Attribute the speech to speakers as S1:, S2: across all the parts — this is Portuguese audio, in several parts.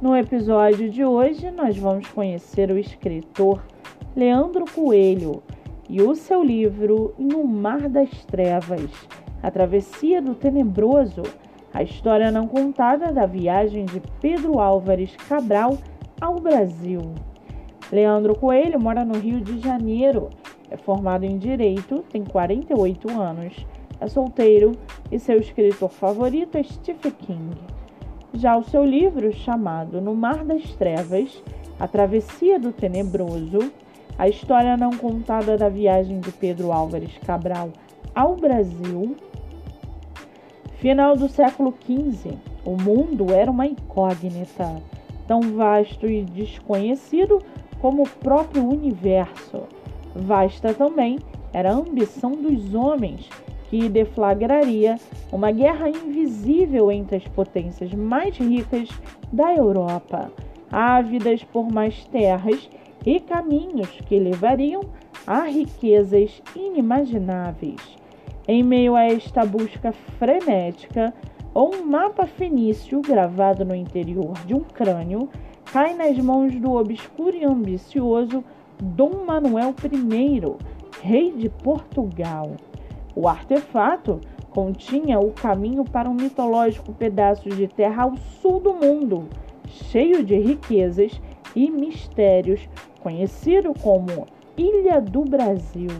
S1: No episódio de hoje, nós vamos conhecer o escritor Leandro Coelho e o seu livro No Mar das Trevas A Travessia do Tenebroso a história não contada da viagem de Pedro Álvares Cabral ao Brasil. Leandro Coelho mora no Rio de Janeiro, é formado em Direito, tem 48 anos, é solteiro e seu escritor favorito é Stephen King. Já o seu livro, chamado No Mar das Trevas, A Travessia do Tenebroso, a história não contada da viagem de Pedro Álvares Cabral ao Brasil. Final do século XV, o mundo era uma incógnita, tão vasto e desconhecido como o próprio universo. Vasta também era a ambição dos homens que deflagraria uma guerra invisível entre as potências mais ricas da Europa, ávidas por mais terras e caminhos que levariam a riquezas inimagináveis. Em meio a esta busca frenética, um mapa fenício gravado no interior de um crânio cai nas mãos do obscuro e ambicioso Dom Manuel I, rei de Portugal. O artefato continha o caminho para um mitológico pedaço de terra ao sul do mundo, cheio de riquezas e mistérios, conhecido como Ilha do Brasil.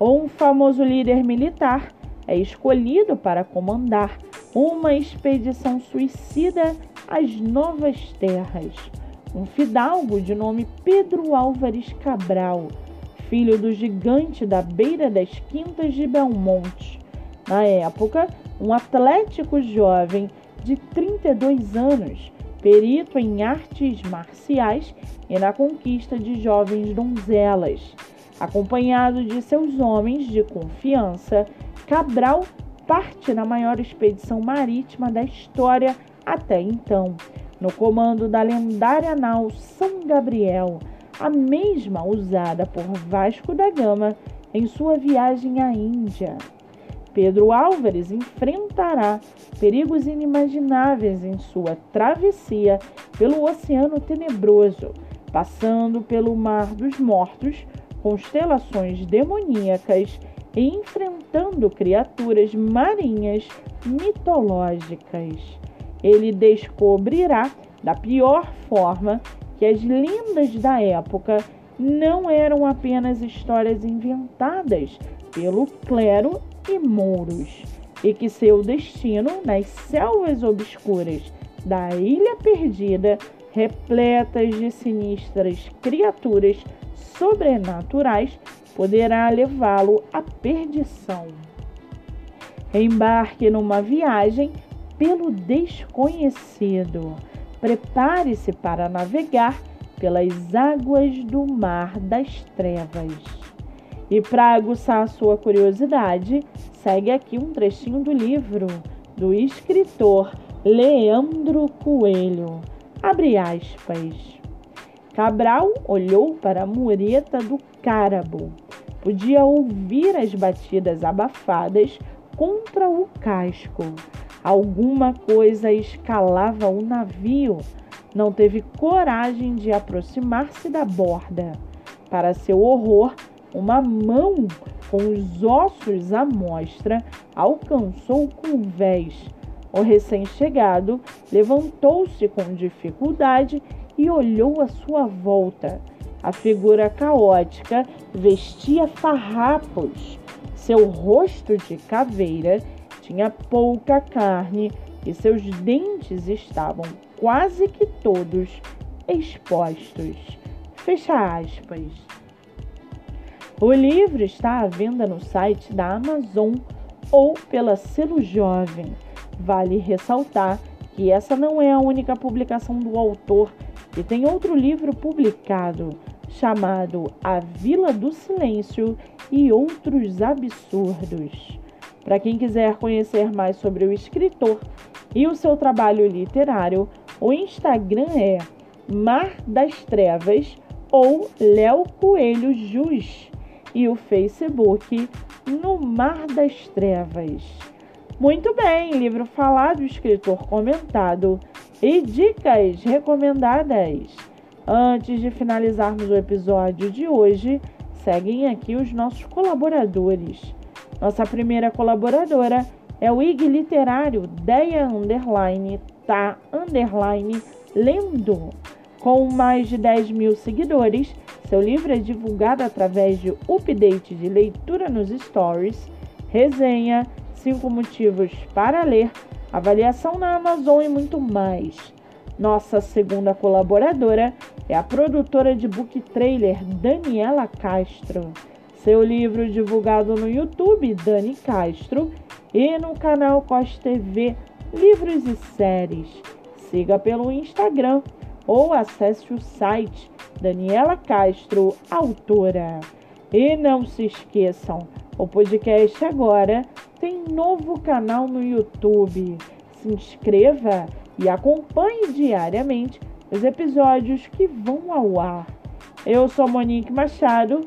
S1: Um famoso líder militar é escolhido para comandar uma expedição suicida às novas terras. Um fidalgo de nome Pedro Álvares Cabral filho do gigante da beira das quintas de Belmonte. Na época, um atlético jovem de 32 anos, perito em artes marciais e na conquista de jovens donzelas. Acompanhado de seus homens de confiança, Cabral parte na maior expedição marítima da história até então, no comando da lendária nau São Gabriel a mesma usada por Vasco da Gama em sua viagem à Índia. Pedro Álvares enfrentará perigos inimagináveis em sua travessia pelo Oceano Tenebroso, passando pelo Mar dos Mortos, constelações demoníacas e enfrentando criaturas marinhas mitológicas. Ele descobrirá da pior forma que as lendas da época não eram apenas histórias inventadas pelo clero e mouros, e que seu destino nas selvas obscuras da Ilha Perdida, repletas de sinistras criaturas sobrenaturais, poderá levá-lo à perdição. Embarque numa viagem pelo desconhecido Prepare-se para navegar pelas águas do mar das trevas. E para aguçar a sua curiosidade, segue aqui um trechinho do livro do escritor Leandro Coelho. Abre aspas. Cabral olhou para a mureta do cárabo. Podia ouvir as batidas abafadas contra o casco. Alguma coisa escalava o navio. Não teve coragem de aproximar-se da borda. Para seu horror, uma mão com os ossos à mostra alcançou o convés. O recém-chegado levantou-se com dificuldade e olhou à sua volta. A figura caótica vestia farrapos. Seu rosto de caveira tinha pouca carne e seus dentes estavam quase que todos expostos. Fecha aspas. O livro está à venda no site da Amazon ou pela Selo Jovem. Vale ressaltar que essa não é a única publicação do autor e tem outro livro publicado chamado A Vila do Silêncio e Outros Absurdos. Para quem quiser conhecer mais sobre o escritor e o seu trabalho literário, o Instagram é Mar das Trevas ou Léo Coelho Jus e o Facebook No Mar das Trevas. Muito bem, livro falado, escritor comentado e dicas recomendadas. Antes de finalizarmos o episódio de hoje, seguem aqui os nossos colaboradores. Nossa primeira colaboradora é o IG Literário Deia Underline Tá Underline Lendo. Com mais de 10 mil seguidores, seu livro é divulgado através de update de leitura nos stories, resenha, 5 motivos para ler, avaliação na Amazon e muito mais. Nossa segunda colaboradora é a produtora de book trailer Daniela Castro. Seu livro divulgado no YouTube Dani Castro e no canal Cos TV Livros e Séries. Siga pelo Instagram ou acesse o site Daniela Castro, autora. E não se esqueçam, o podcast agora tem novo canal no YouTube. Se inscreva e acompanhe diariamente os episódios que vão ao ar. Eu sou Monique Machado